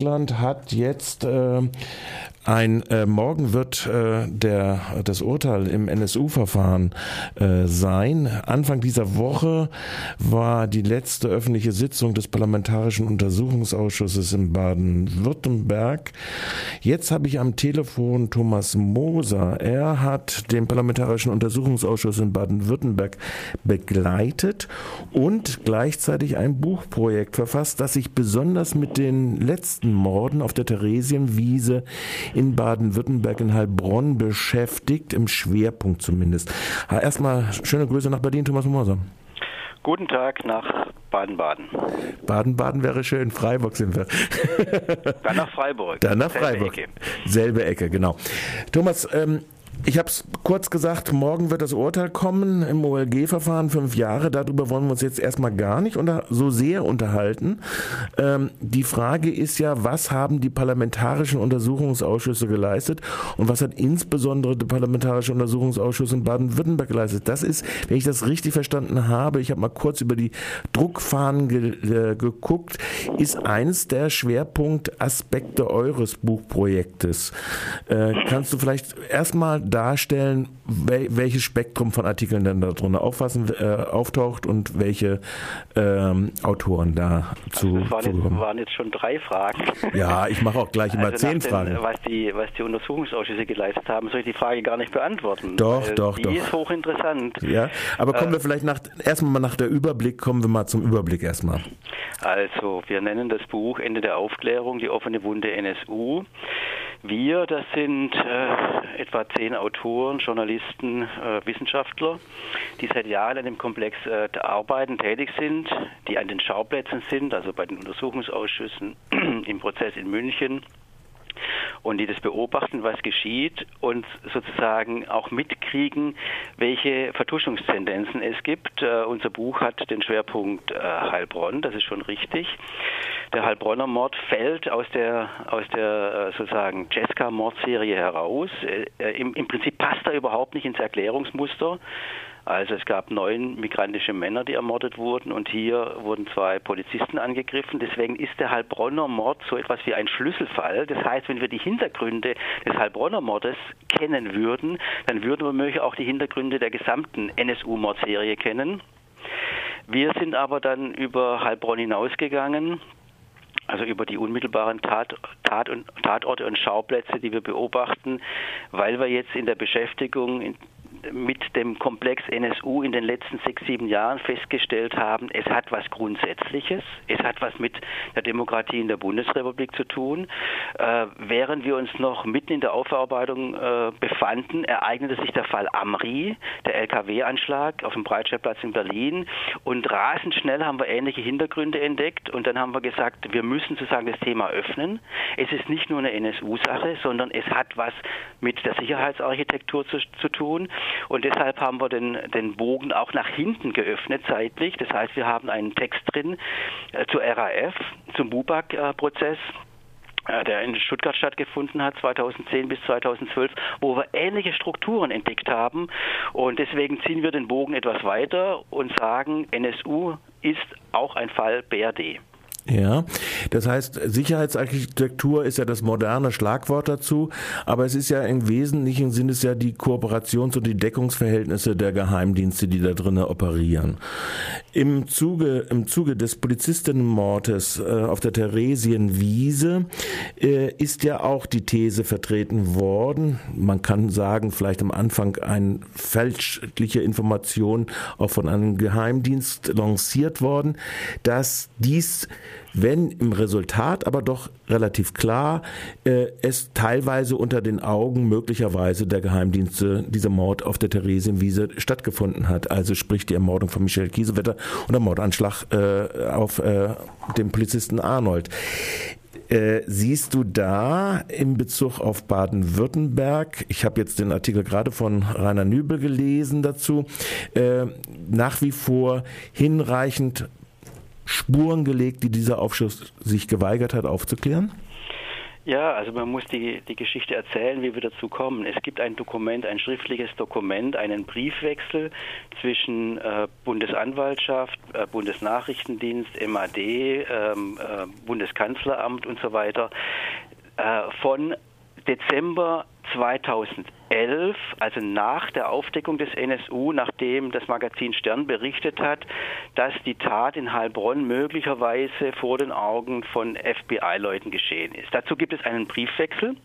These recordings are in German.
Deutschland hat jetzt äh, ein äh, morgen wird äh, der das Urteil im NSU-Verfahren äh, sein. Anfang dieser Woche war die letzte öffentliche Sitzung des Parlamentarischen Untersuchungsausschusses in Baden-Württemberg. Jetzt habe ich am Telefon Thomas Moser. Er hat den Parlamentarischen Untersuchungsausschuss in Baden-Württemberg begleitet und gleichzeitig ein Buchprojekt verfasst, das sich besonders mit den letzten Morden auf der Theresienwiese in Baden-Württemberg in Heilbronn beschäftigt, im Schwerpunkt zumindest. Erstmal schöne Grüße nach Berlin, Thomas Moser. Guten Tag nach Baden-Baden. Baden-Baden wäre schön, Freiburg sind wir. Dann nach Freiburg. Dann nach Freiburg. Selbe Ecke, Selbe Ecke genau. Thomas, ähm, ich habe es kurz gesagt, morgen wird das Urteil kommen im OLG-Verfahren, fünf Jahre. Darüber wollen wir uns jetzt erstmal gar nicht unter, so sehr unterhalten. Ähm, die Frage ist ja, was haben die parlamentarischen Untersuchungsausschüsse geleistet und was hat insbesondere der Parlamentarische Untersuchungsausschuss in Baden-Württemberg geleistet? Das ist, wenn ich das richtig verstanden habe, ich habe mal kurz über die Druckfahnen ge äh, geguckt, ist eines der Schwerpunktaspekte eures Buchprojektes. Äh, kannst du vielleicht erstmal darstellen, welches Spektrum von Artikeln denn da drunter auffassen, äh, auftaucht und welche ähm, Autoren da zu also das waren jetzt, waren jetzt schon drei Fragen. Ja, ich mache auch gleich immer also zehn den, Fragen. Was die, was die Untersuchungsausschüsse geleistet haben, soll ich die Frage gar nicht beantworten. Doch, doch, die doch. Die ist hochinteressant. Ja, aber kommen äh, wir vielleicht nach, erstmal mal nach der Überblick, kommen wir mal zum Überblick erstmal. Also, wir nennen das Buch Ende der Aufklärung, die offene Wunde NSU. Wir, das sind äh, etwa zehn Autoren, Journalisten, äh, Wissenschaftler, die seit Jahren an dem Komplex äh, arbeiten, tätig sind, die an den Schauplätzen sind, also bei den Untersuchungsausschüssen im Prozess in München und die das beobachten, was geschieht und sozusagen auch mitkriegen, welche Vertuschungstendenzen es gibt. Uh, unser Buch hat den Schwerpunkt uh, Heilbronn, das ist schon richtig. Der Heilbronner Mord fällt aus der, aus der uh, sozusagen Jessica-Mordserie heraus. Im, Im Prinzip passt er überhaupt nicht ins Erklärungsmuster. Also es gab neun migrantische Männer, die ermordet wurden und hier wurden zwei Polizisten angegriffen. Deswegen ist der Heilbronner Mord so etwas wie ein Schlüsselfall. Das heißt, wenn wir die Hintergründe des Heilbronner Mordes kennen würden, dann würden wir möglich auch die Hintergründe der gesamten NSU-Mordserie kennen. Wir sind aber dann über Heilbronn hinausgegangen also über die unmittelbaren Tat, Tat und, Tatorte und Schauplätze, die wir beobachten, weil wir jetzt in der Beschäftigung in mit dem Komplex NSU in den letzten sechs, sieben Jahren festgestellt haben, es hat was Grundsätzliches, es hat was mit der Demokratie in der Bundesrepublik zu tun. Äh, während wir uns noch mitten in der Aufarbeitung äh, befanden, ereignete sich der Fall Amri, der LKW-Anschlag auf dem Breitscheidplatz in Berlin und rasend schnell haben wir ähnliche Hintergründe entdeckt und dann haben wir gesagt, wir müssen sozusagen das Thema öffnen. Es ist nicht nur eine NSU-Sache, sondern es hat was mit der Sicherheitsarchitektur zu, zu tun. Und deshalb haben wir den, den Bogen auch nach hinten geöffnet zeitlich. Das heißt, wir haben einen Text drin äh, zur RAF, zum Bubak-Prozess äh, der in Stuttgart stattgefunden hat, 2010 bis 2012, wo wir ähnliche Strukturen entdeckt haben. Und deswegen ziehen wir den Bogen etwas weiter und sagen, NSU ist auch ein Fall BRD. Ja, das heißt, Sicherheitsarchitektur ist ja das moderne Schlagwort dazu, aber es ist ja im Wesentlichen sind es ja die Kooperations- und die Deckungsverhältnisse der Geheimdienste, die da drinnen operieren. Im Zuge, im Zuge des Polizistinnenmordes äh, auf der Theresienwiese äh, ist ja auch die These vertreten worden, man kann sagen, vielleicht am Anfang eine fälschliche Information auch von einem Geheimdienst lanciert worden, dass dies wenn im Resultat aber doch relativ klar äh, es teilweise unter den Augen möglicherweise der Geheimdienste dieser Mord auf der Theresienwiese stattgefunden hat. Also sprich die Ermordung von Michael Kiesewetter und der Mordanschlag äh, auf äh, den Polizisten Arnold. Äh, siehst du da in Bezug auf Baden-Württemberg, ich habe jetzt den Artikel gerade von Rainer Nübel gelesen dazu, äh, nach wie vor hinreichend Spuren gelegt, die dieser Ausschuss sich geweigert hat aufzuklären? Ja, also man muss die, die Geschichte erzählen, wie wir dazu kommen. Es gibt ein Dokument, ein schriftliches Dokument, einen Briefwechsel zwischen äh, Bundesanwaltschaft, äh, Bundesnachrichtendienst, MAD, ähm, äh, Bundeskanzleramt und so weiter äh, von Dezember 2011, also nach der Aufdeckung des NSU, nachdem das Magazin Stern berichtet hat, dass die Tat in Heilbronn möglicherweise vor den Augen von FBI-Leuten geschehen ist. Dazu gibt es einen Briefwechsel.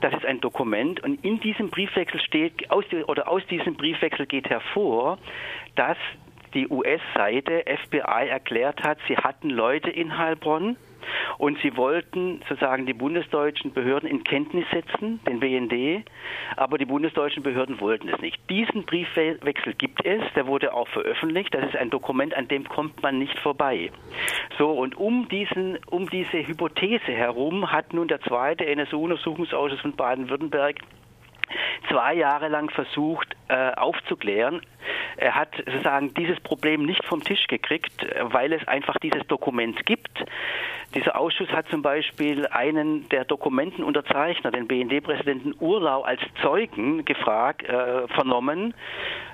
Das ist ein Dokument und in diesem Briefwechsel steht aus oder aus diesem Briefwechsel geht hervor, dass die US-Seite FBI erklärt hat, sie hatten Leute in Heilbronn, und sie wollten sozusagen die bundesdeutschen Behörden in Kenntnis setzen, den BND, aber die bundesdeutschen Behörden wollten es nicht. Diesen Briefwechsel gibt es, der wurde auch veröffentlicht. Das ist ein Dokument, an dem kommt man nicht vorbei. So, und um, diesen, um diese Hypothese herum hat nun der zweite NSU-Untersuchungsausschuss von Baden-Württemberg zwei Jahre lang versucht äh, aufzuklären. Er hat sozusagen dieses Problem nicht vom Tisch gekriegt, weil es einfach dieses Dokument gibt. Dieser Ausschuss hat zum Beispiel einen der Dokumentenunterzeichner, den BND-Präsidenten Urlau, als Zeugen gefragt, äh, vernommen.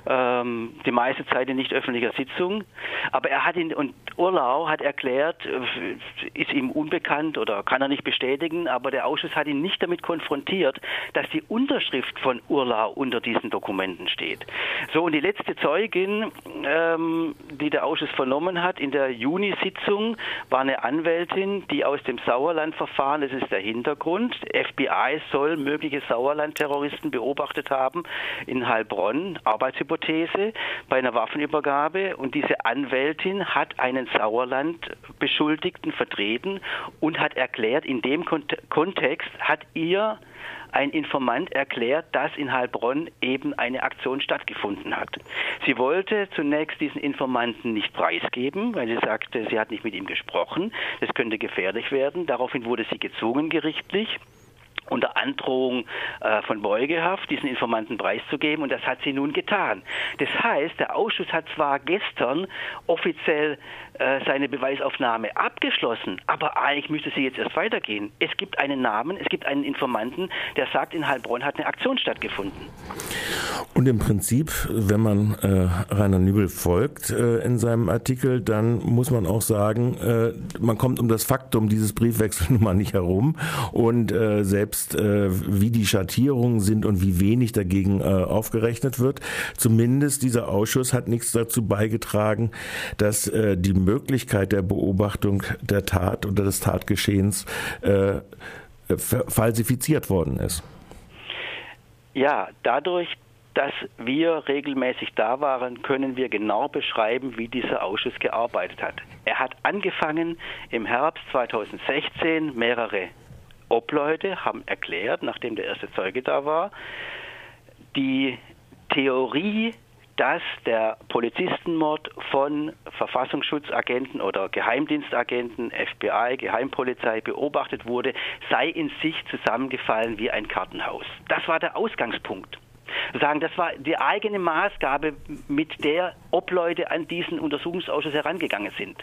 Ähm, die meiste Zeit in nicht öffentlicher Sitzung. Aber er hat ihn, und Urlau hat erklärt, äh, ist ihm unbekannt oder kann er nicht bestätigen, aber der Ausschuss hat ihn nicht damit konfrontiert, dass die Unterschrift von Urlau unter diesen Dokumenten steht. So, und die letzte Zeugin, ähm, die der Ausschuss vernommen hat in der Juni-Sitzung, war eine Anwältin, Medien, die aus dem Sauerland-Verfahren, das ist der Hintergrund, FBI soll mögliche Sauerland-Terroristen beobachtet haben in Heilbronn, Arbeitshypothese bei einer Waffenübergabe. Und diese Anwältin hat einen Sauerland-Beschuldigten vertreten und hat erklärt, in dem Kontext hat ihr ein Informant erklärt, dass in Heilbronn eben eine Aktion stattgefunden hat. Sie wollte zunächst diesen Informanten nicht preisgeben, weil sie sagte, sie hat nicht mit ihm gesprochen. Das könnte gefährlich werden. Daraufhin wurde sie gezwungen gerichtlich unter Androhung äh, von Beugehaft diesen Informanten preiszugeben und das hat sie nun getan. Das heißt, der Ausschuss hat zwar gestern offiziell äh, seine Beweisaufnahme abgeschlossen, aber eigentlich müsste sie jetzt erst weitergehen. Es gibt einen Namen, es gibt einen Informanten, der sagt, in Heilbronn hat eine Aktion stattgefunden. Und im Prinzip, wenn man äh, Rainer Nübel folgt äh, in seinem Artikel, dann muss man auch sagen, äh, man kommt um das Faktum dieses Briefwechsels nun mal nicht herum und äh, selbst wie die Schattierungen sind und wie wenig dagegen aufgerechnet wird. Zumindest dieser Ausschuss hat nichts dazu beigetragen, dass die Möglichkeit der Beobachtung der Tat oder des Tatgeschehens äh, falsifiziert worden ist. Ja, dadurch, dass wir regelmäßig da waren, können wir genau beschreiben, wie dieser Ausschuss gearbeitet hat. Er hat angefangen im Herbst 2016 mehrere Obleute haben erklärt, nachdem der erste Zeuge da war, die Theorie, dass der Polizistenmord von Verfassungsschutzagenten oder Geheimdienstagenten, FBI, Geheimpolizei beobachtet wurde, sei in sich zusammengefallen wie ein Kartenhaus. Das war der Ausgangspunkt sagen, das war die eigene Maßgabe, mit der Obleute an diesen Untersuchungsausschuss herangegangen sind.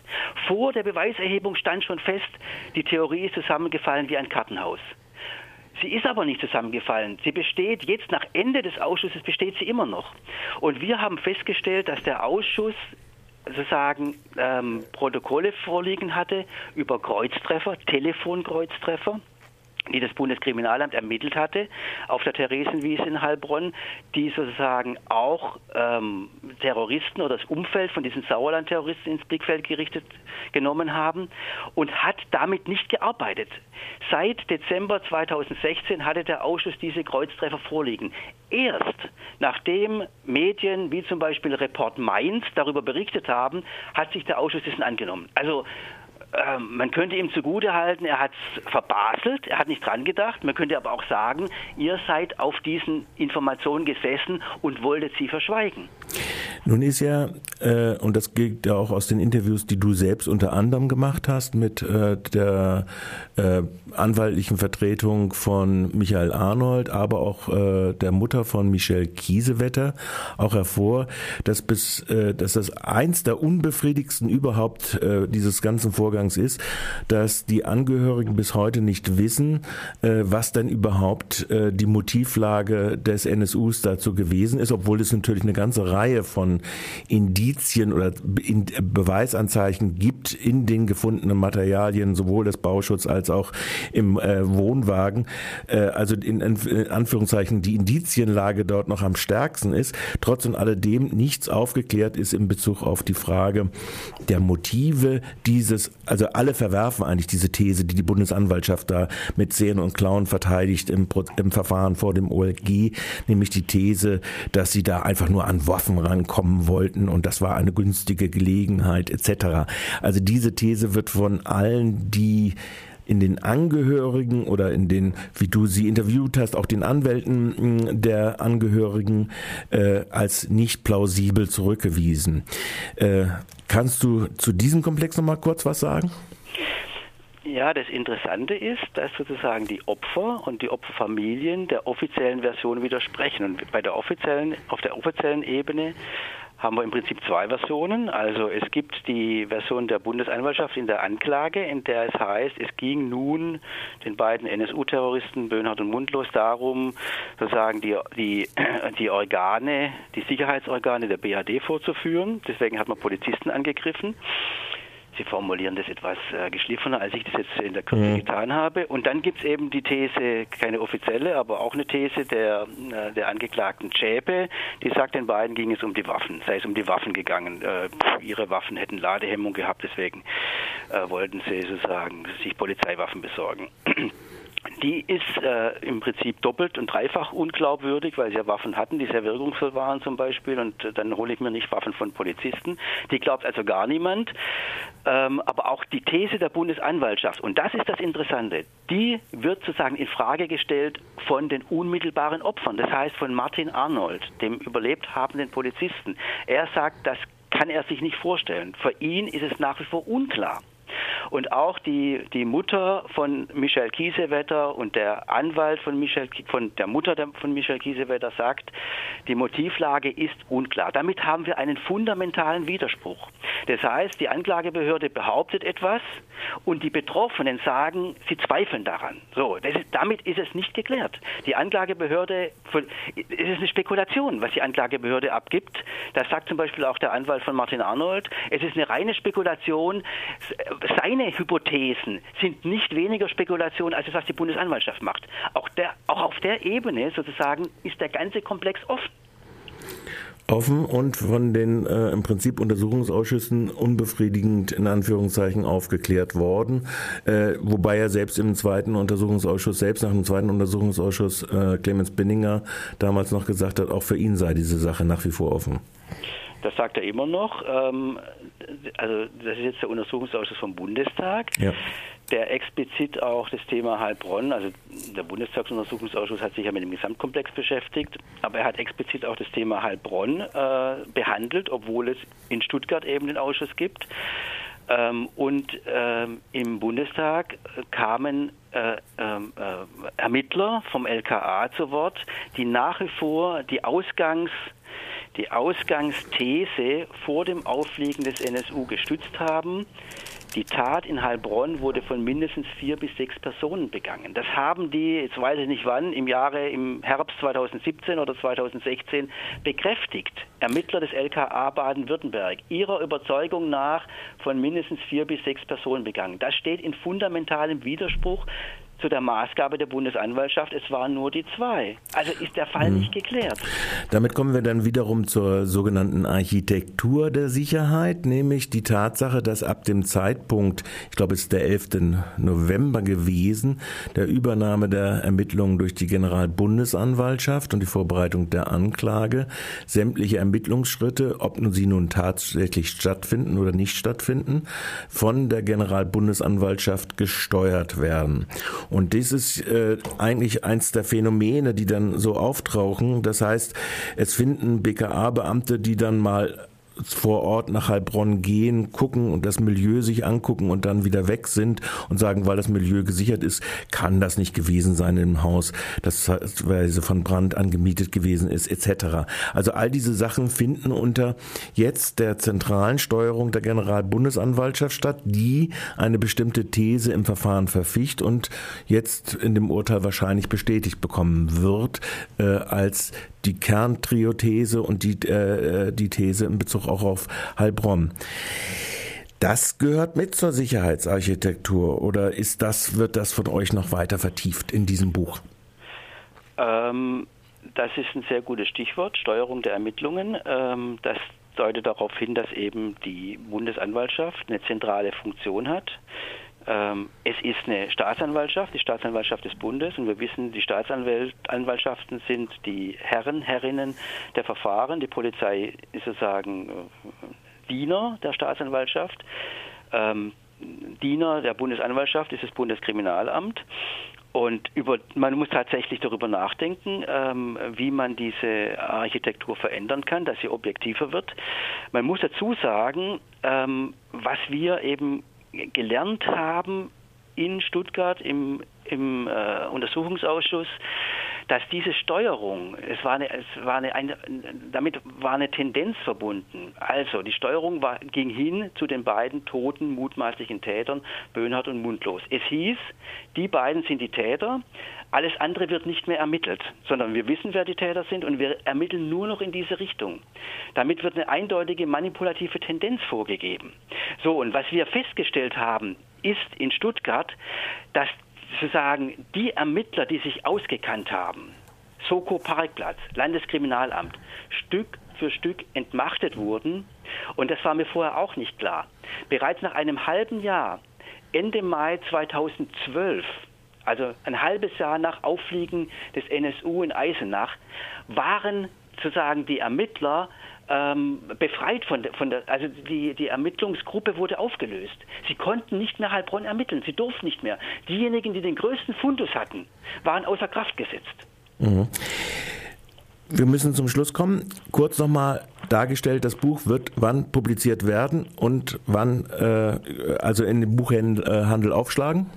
Vor der Beweiserhebung stand schon fest, die Theorie ist zusammengefallen wie ein Kartenhaus. Sie ist aber nicht zusammengefallen. Sie besteht jetzt nach Ende des Ausschusses besteht sie immer noch. Und wir haben festgestellt, dass der Ausschuss sozusagen ähm, Protokolle vorliegen hatte über Kreuztreffer, Telefonkreuztreffer die das Bundeskriminalamt ermittelt hatte auf der Theresienwiese in Heilbronn, die sozusagen auch ähm, Terroristen oder das Umfeld von diesen Sauerland-Terroristen ins Blickfeld gerichtet genommen haben und hat damit nicht gearbeitet. Seit Dezember 2016 hatte der Ausschuss diese Kreuztreffer vorliegen. Erst nachdem Medien wie zum Beispiel Report Mainz darüber berichtet haben, hat sich der Ausschuss dessen angenommen. Also ähm, man könnte ihm zugutehalten, er hat es verbaselt, er hat nicht dran gedacht. Man könnte aber auch sagen, ihr seid auf diesen Informationen gesessen und wolltet sie verschweigen. Nun ist ja, äh, und das geht ja auch aus den Interviews, die du selbst unter anderem gemacht hast mit äh, der äh, anwaltlichen Vertretung von Michael Arnold, aber auch äh, der Mutter von Michelle Kiesewetter, auch hervor, dass bis, äh, dass das eins der unbefriedigsten überhaupt äh, dieses ganzen Vorgangs ist, dass die Angehörigen bis heute nicht wissen, äh, was denn überhaupt äh, die Motivlage des NSUs dazu gewesen ist, obwohl es natürlich eine ganze Reihe von Indizien oder Beweisanzeichen gibt in den gefundenen Materialien, sowohl des Bauschutz als auch im äh, Wohnwagen. Äh, also in, in Anführungszeichen die Indizienlage dort noch am stärksten ist. Trotz und alledem nichts aufgeklärt ist in Bezug auf die Frage der Motive dieses, also alle verwerfen eigentlich diese These, die die Bundesanwaltschaft da mit Zähnen und Klauen verteidigt im, im Verfahren vor dem OLG, nämlich die These, dass sie da einfach nur an Waffen rankommen wollten und das war eine günstige Gelegenheit etc. Also diese These wird von allen, die in den Angehörigen oder in den, wie du sie interviewt hast, auch den Anwälten der Angehörigen äh, als nicht plausibel zurückgewiesen. Äh, kannst du zu diesem Komplex noch mal kurz was sagen? Ja, das Interessante ist, dass sozusagen die Opfer und die Opferfamilien der offiziellen Version widersprechen. Und bei der offiziellen, auf der offiziellen Ebene haben wir im Prinzip zwei Versionen. Also es gibt die Version der Bundesanwaltschaft in der Anklage, in der es heißt, es ging nun den beiden NSU-Terroristen Böhnhardt und Mundlos darum, sozusagen die, die, die Organe, die Sicherheitsorgane der BAD vorzuführen. Deswegen hat man Polizisten angegriffen. Sie formulieren das etwas äh, geschliffener, als ich das jetzt in der Kürze mhm. getan habe. Und dann gibt es eben die These, keine offizielle, aber auch eine These der, äh, der Angeklagten Schäpe, die sagt, den beiden ging es um die Waffen, sei es um die Waffen gegangen. Äh, ihre Waffen hätten Ladehemmung gehabt, deswegen äh, wollten sie sozusagen sich Polizeiwaffen besorgen die ist äh, im Prinzip doppelt und dreifach unglaubwürdig, weil sie ja Waffen hatten, die sehr wirkungsvoll waren zum Beispiel. Und dann hole ich mir nicht Waffen von Polizisten. Die glaubt also gar niemand. Ähm, aber auch die These der Bundesanwaltschaft, und das ist das Interessante, die wird sozusagen in Frage gestellt von den unmittelbaren Opfern. Das heißt von Martin Arnold, dem überlebt habenden Polizisten. Er sagt, das kann er sich nicht vorstellen. Für ihn ist es nach wie vor unklar. Und auch die, die Mutter von Michel Kiesewetter und der Anwalt von, Michel, von der Mutter von Michel Kiesewetter sagt, die Motivlage ist unklar. Damit haben wir einen fundamentalen Widerspruch. Das heißt, die Anklagebehörde behauptet etwas und die Betroffenen sagen, sie zweifeln daran. So, ist, damit ist es nicht geklärt. Die Anklagebehörde, es ist eine Spekulation, was die Anklagebehörde abgibt. Das sagt zum Beispiel auch der Anwalt von Martin Arnold. Es ist eine reine Spekulation. Seine Hypothesen sind nicht weniger Spekulation als das, was die Bundesanwaltschaft macht. Auch, der, auch auf der Ebene sozusagen ist der ganze Komplex offen offen und von den äh, im Prinzip Untersuchungsausschüssen unbefriedigend in Anführungszeichen aufgeklärt worden, äh, wobei er selbst im zweiten Untersuchungsausschuss, selbst nach dem zweiten Untersuchungsausschuss äh, Clemens Binninger damals noch gesagt hat, auch für ihn sei diese Sache nach wie vor offen. Das sagt er immer noch. Ähm, also das ist jetzt der Untersuchungsausschuss vom Bundestag. Ja der explizit auch das Thema Heilbronn, also der Bundestagsuntersuchungsausschuss hat sich ja mit dem Gesamtkomplex beschäftigt, aber er hat explizit auch das Thema Heilbronn äh, behandelt, obwohl es in Stuttgart eben den Ausschuss gibt. Ähm, und ähm, im Bundestag kamen äh, ähm, äh, Ermittler vom LKA zu Wort, die nach wie vor die Ausgangs die Ausgangsthese vor dem Auffliegen des NSU gestützt haben. Die Tat in Heilbronn wurde von mindestens vier bis sechs Personen begangen. Das haben die, jetzt weiß ich nicht wann, im Jahre, im Herbst 2017 oder 2016 bekräftigt. Ermittler des LKA Baden-Württemberg, ihrer Überzeugung nach von mindestens vier bis sechs Personen begangen. Das steht in fundamentalem Widerspruch zu der Maßgabe der Bundesanwaltschaft, es waren nur die zwei. Also ist der Fall hm. nicht geklärt. Damit kommen wir dann wiederum zur sogenannten Architektur der Sicherheit, nämlich die Tatsache, dass ab dem Zeitpunkt, ich glaube es ist der 11. November gewesen, der Übernahme der Ermittlungen durch die Generalbundesanwaltschaft und die Vorbereitung der Anklage, sämtliche Ermittlungsschritte, ob nun sie nun tatsächlich stattfinden oder nicht stattfinden, von der Generalbundesanwaltschaft gesteuert werden. Und das ist äh, eigentlich eins der Phänomene, die dann so auftauchen. Das heißt, es finden BKA-Beamte, die dann mal vor Ort nach Heilbronn gehen, gucken und das Milieu sich angucken und dann wieder weg sind und sagen, weil das Milieu gesichert ist, kann das nicht gewesen sein im Haus, das weise von Brand angemietet gewesen ist, etc. Also all diese Sachen finden unter jetzt der zentralen Steuerung der Generalbundesanwaltschaft statt, die eine bestimmte These im Verfahren verficht und jetzt in dem Urteil wahrscheinlich bestätigt bekommen wird, äh, als die Kerntriothese und die, äh, die These in Bezug auch auf Heilbronn. Das gehört mit zur Sicherheitsarchitektur oder ist das, wird das von euch noch weiter vertieft in diesem Buch? Ähm, das ist ein sehr gutes Stichwort, Steuerung der Ermittlungen. Ähm, das deutet darauf hin, dass eben die Bundesanwaltschaft eine zentrale Funktion hat. Ähm, es ist eine Staatsanwaltschaft, die Staatsanwaltschaft des Bundes, und wir wissen, die Staatsanwaltschaften sind die Herren, Herrinnen der Verfahren. Die Polizei ist sozusagen äh, Diener der Staatsanwaltschaft. Ähm, Diener der Bundesanwaltschaft ist das Bundeskriminalamt. Und über, man muss tatsächlich darüber nachdenken, ähm, wie man diese Architektur verändern kann, dass sie objektiver wird. Man muss dazu sagen, ähm, was wir eben gelernt haben in Stuttgart im, im äh, Untersuchungsausschuss, dass diese Steuerung, es war eine, es war eine, eine, damit war eine Tendenz verbunden. Also die Steuerung war, ging hin zu den beiden toten mutmaßlichen Tätern, Böhnhardt und Mundlos. Es hieß, die beiden sind die Täter, alles andere wird nicht mehr ermittelt, sondern wir wissen, wer die Täter sind und wir ermitteln nur noch in diese Richtung. Damit wird eine eindeutige manipulative Tendenz vorgegeben. So, und was wir festgestellt haben, ist in Stuttgart, dass sozusagen die Ermittler, die sich ausgekannt haben, Soko Parkplatz, Landeskriminalamt, Stück für Stück entmachtet wurden. Und das war mir vorher auch nicht klar. Bereits nach einem halben Jahr, Ende Mai 2012, also ein halbes Jahr nach Auffliegen des NSU in Eisenach, waren sozusagen die Ermittler ähm, befreit von der, von der, also die, die Ermittlungsgruppe wurde aufgelöst. Sie konnten nicht mehr Heilbronn ermitteln, sie durften nicht mehr. Diejenigen, die den größten Fundus hatten, waren außer Kraft gesetzt. Mhm. Wir müssen zum Schluss kommen. Kurz nochmal dargestellt, das Buch wird wann publiziert werden und wann äh, also in den Buchhandel aufschlagen?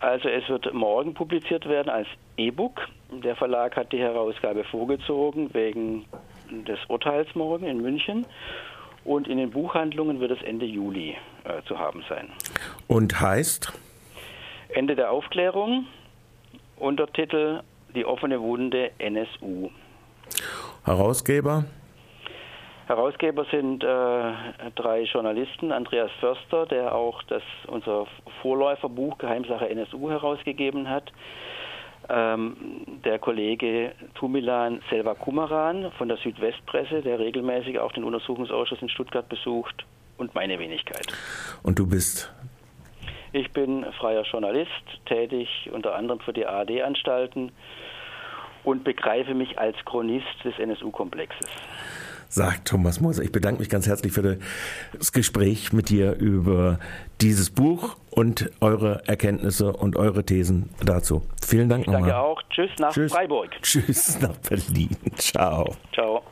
Also es wird morgen publiziert werden als E-Book. Der Verlag hat die Herausgabe vorgezogen wegen des Urteils morgen in München. Und in den Buchhandlungen wird es Ende Juli äh, zu haben sein. Und heißt? Ende der Aufklärung, Untertitel Die offene Wunde NSU. Herausgeber? Herausgeber sind äh, drei Journalisten. Andreas Förster, der auch das, unser Vorläuferbuch Geheimsache NSU herausgegeben hat der Kollege Tumilan Selva Kumaran von der Südwestpresse, der regelmäßig auch den Untersuchungsausschuss in Stuttgart besucht und meine Wenigkeit. Und du bist? Ich bin freier Journalist, tätig unter anderem für die ARD-Anstalten und begreife mich als Chronist des NSU-Komplexes sagt Thomas Moser. Ich bedanke mich ganz herzlich für das Gespräch mit dir über dieses Buch und eure Erkenntnisse und eure Thesen dazu. Vielen Dank ich nochmal. Danke auch. Tschüss nach Tschüss. Freiburg. Tschüss nach Berlin. Ciao. Ciao.